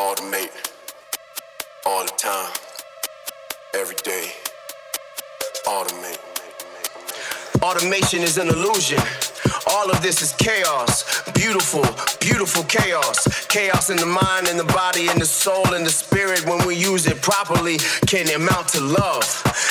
automate all the time, every day. Automate. Automation is an illusion. All of this is chaos. Beautiful, beautiful chaos. Chaos in the mind and the body and the soul and the spirit when we use it properly can amount to love.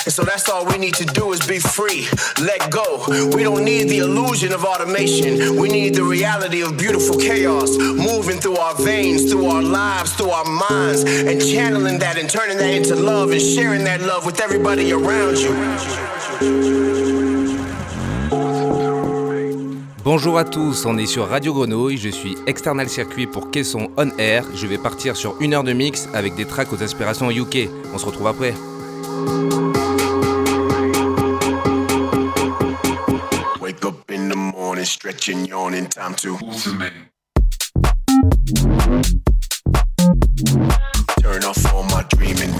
And so that's all we need to do is be free. Let go. We don't need the illusion of automation. We need the reality of beautiful chaos moving through our veins, through our lives, through our minds, and channeling that and turning that into love and sharing that love with everybody around you. Bonjour à tous, on est sur Radio Grenouille, je suis external circuit pour Caisson On Air. Je vais partir sur une heure de mix avec des tracks aux inspirations UK. On se retrouve après. Wake up in the morning, stretching, yawning, time to turn off all my dreaming,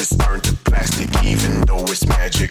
Is turned to plastic, even though it's magic.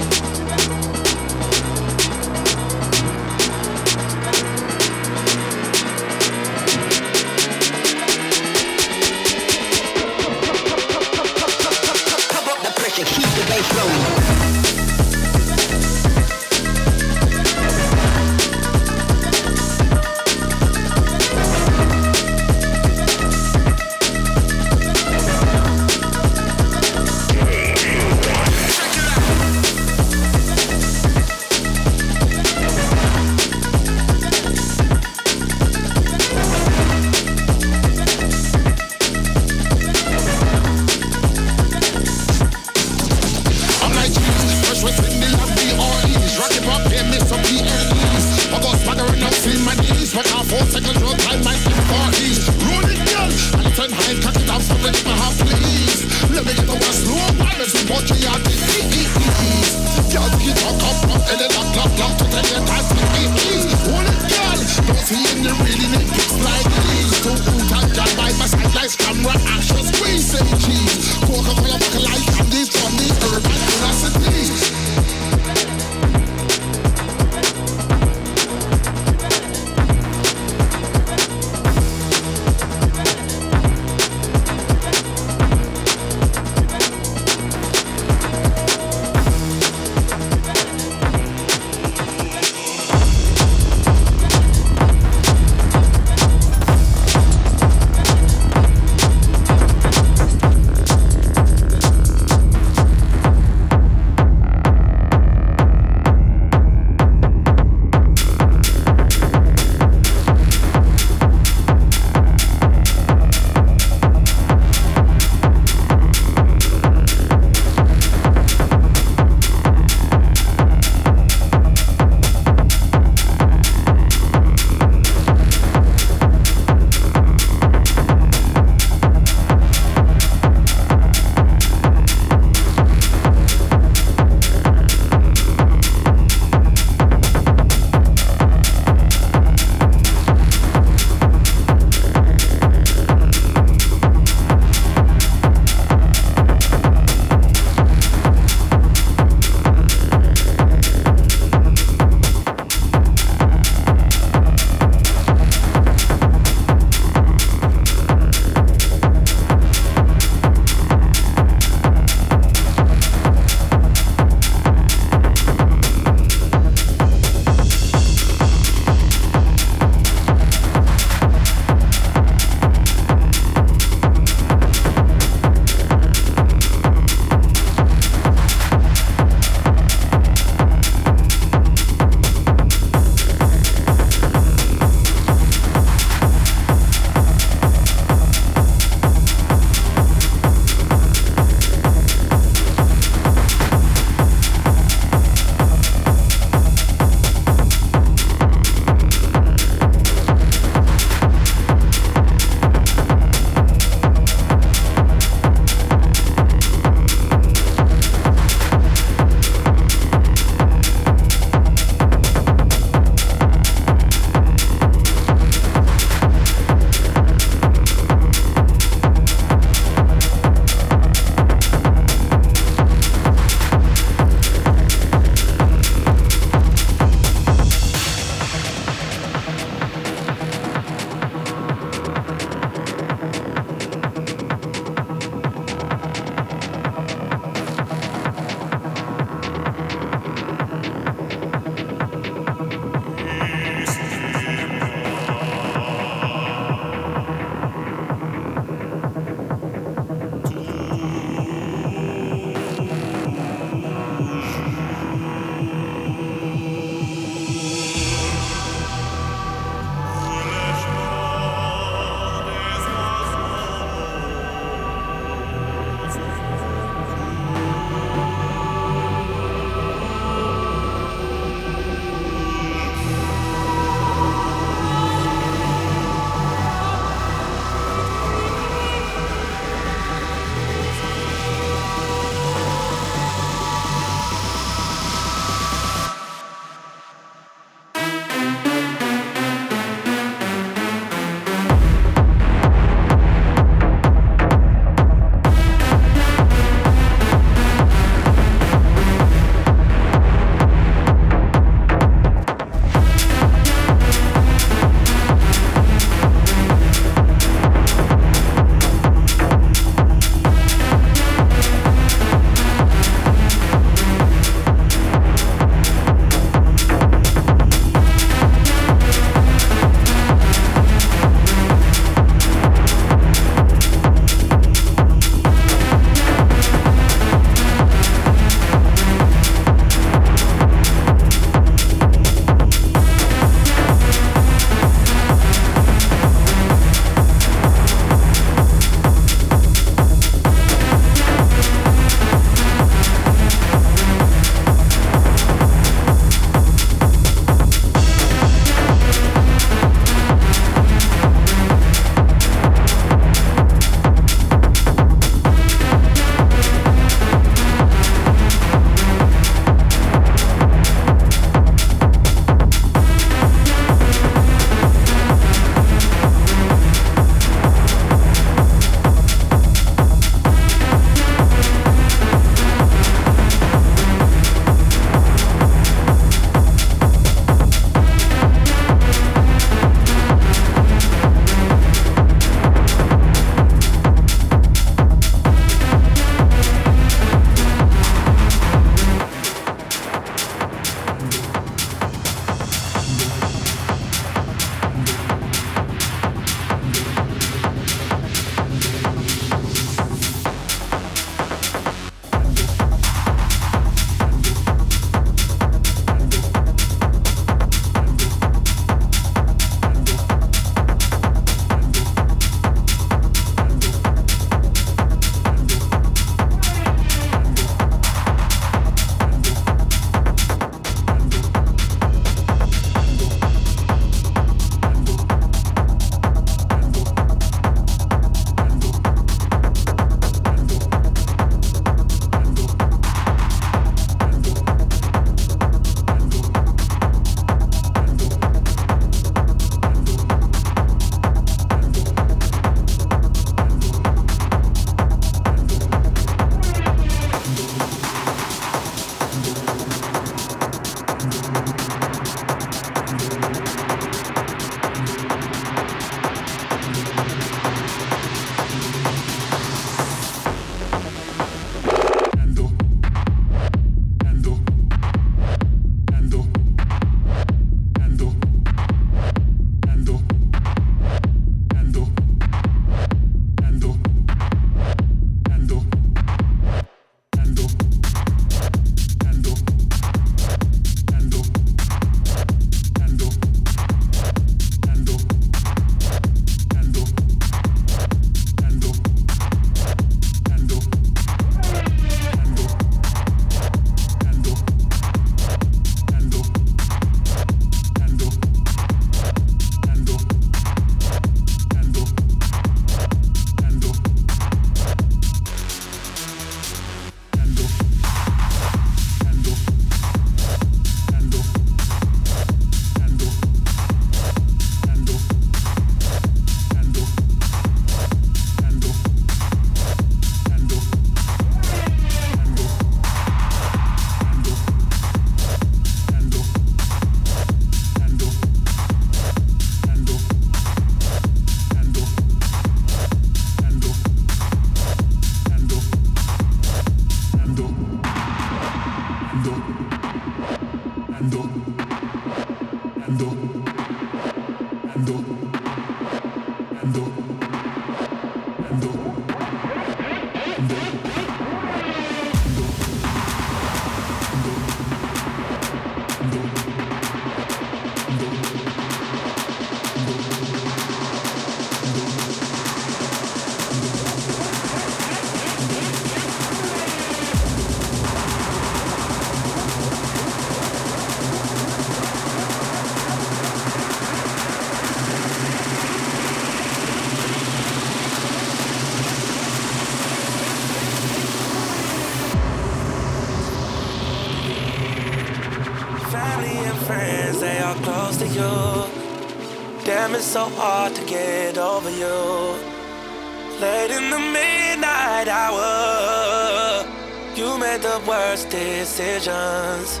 decisions.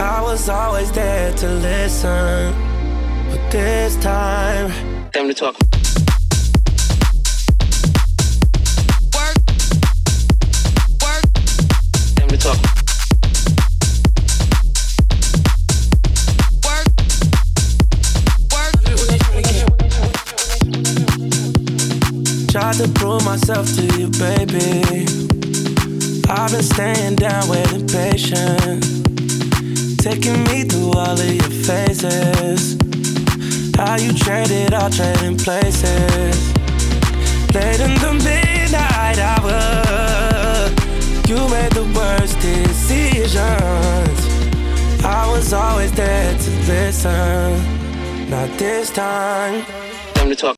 I was always there to listen, but this time, time to talk. Work, work, to talk. Work, work. Tried to prove myself to you, baby I've been staying down waiting patient, taking me through all of your phases. How you traded all trading places. Late in the midnight hour, you made the worst decisions. I was always there to listen, not this time. Time to talk.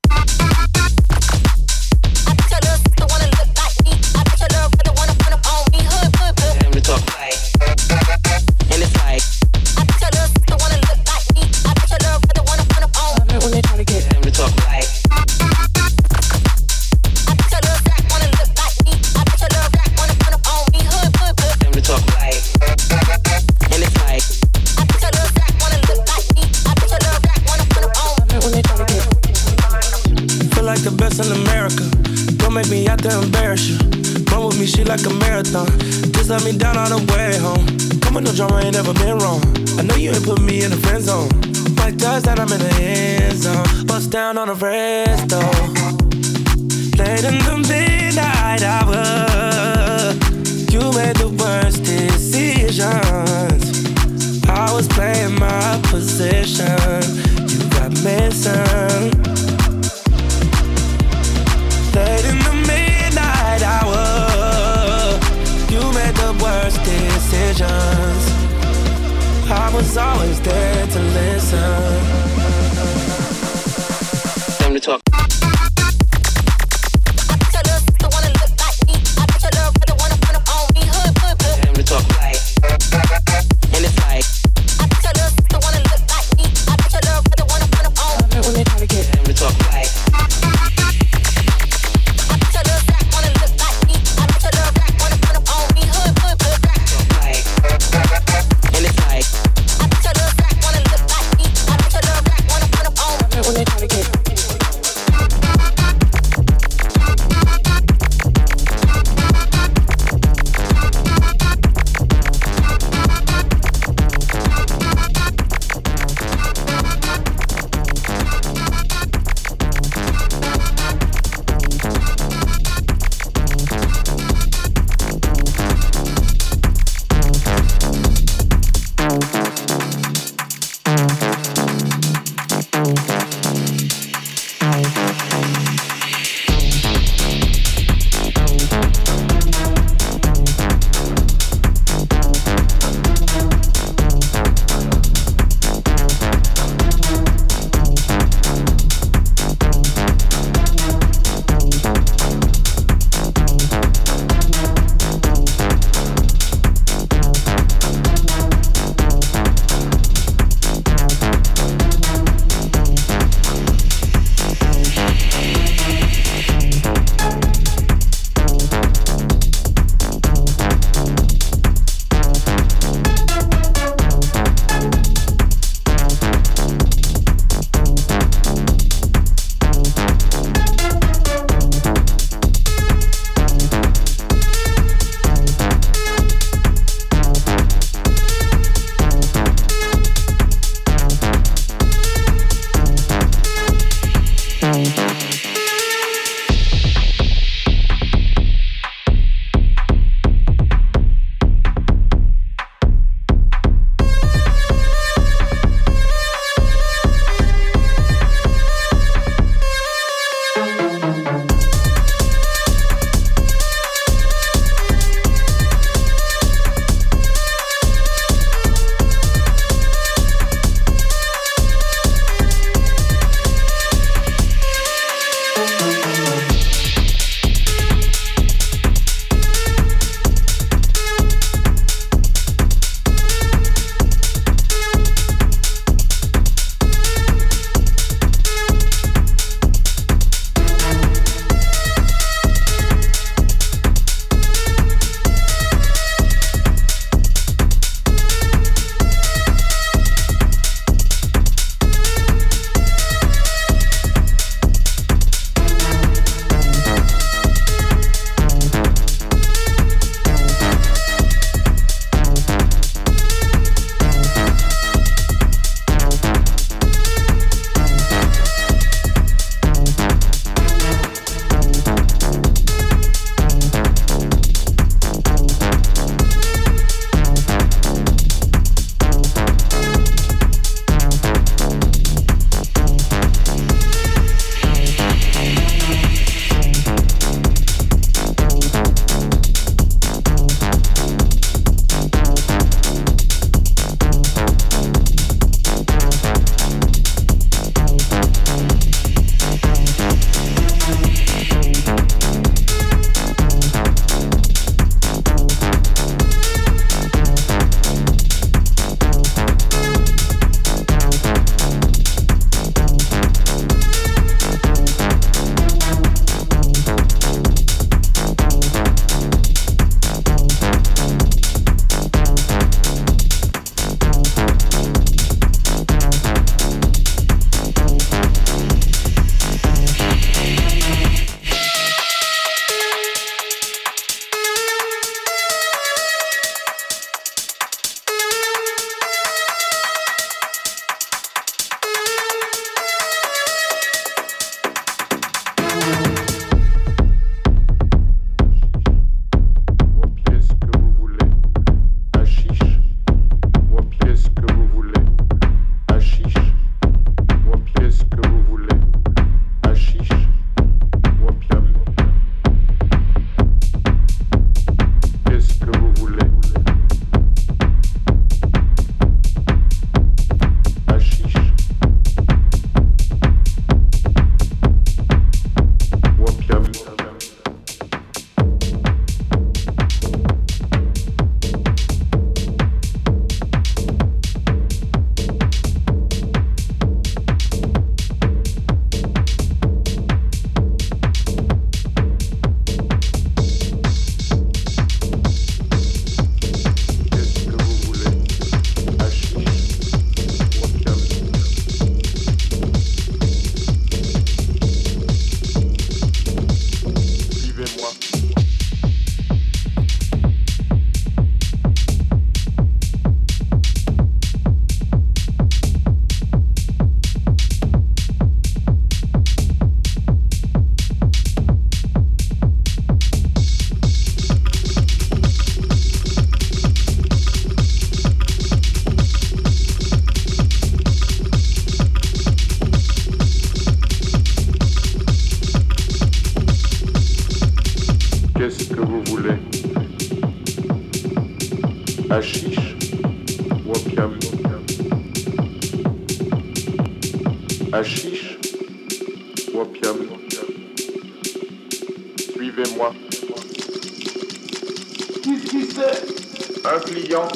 Un client.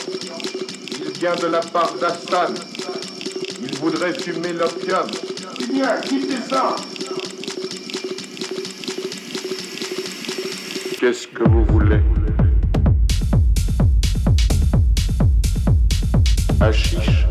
Il vient de la part d'Astan. Il voudrait fumer l'opium. Eh bien, quittez ça. Qu'est-ce que vous voulez? Hachiche.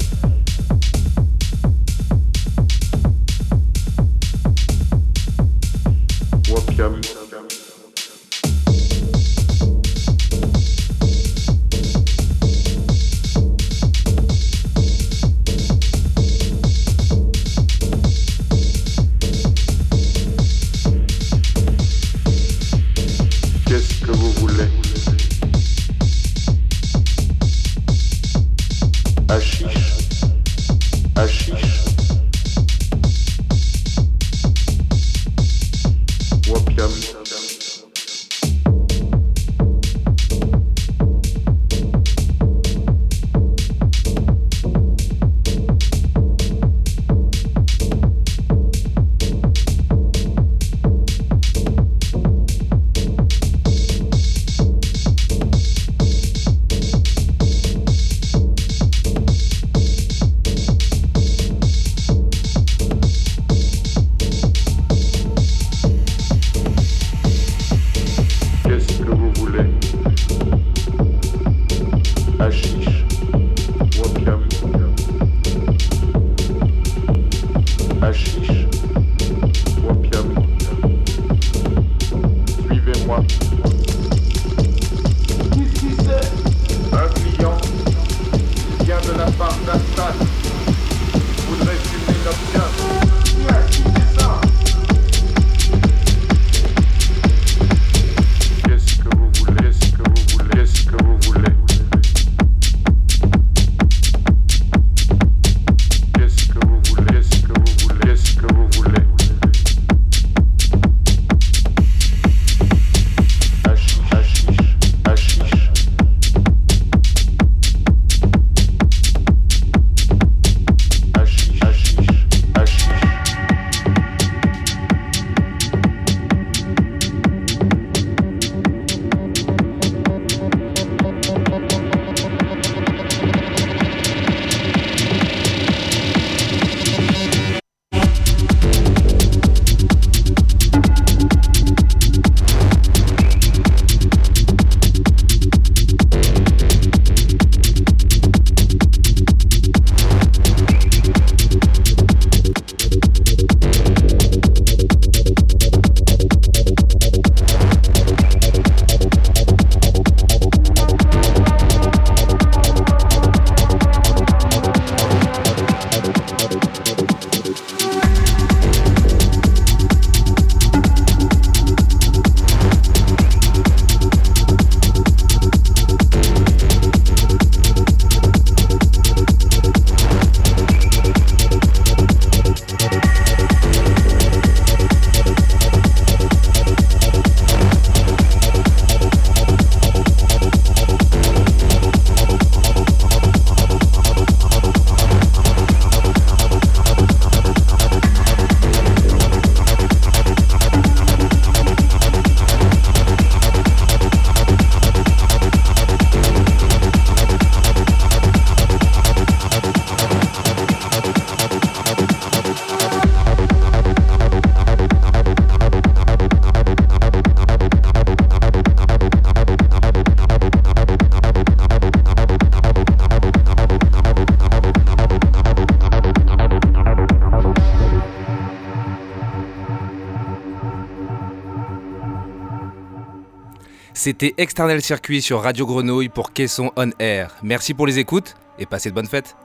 C'était External Circuit sur Radio Grenouille pour Caisson On Air. Merci pour les écoutes et passez de bonnes fêtes.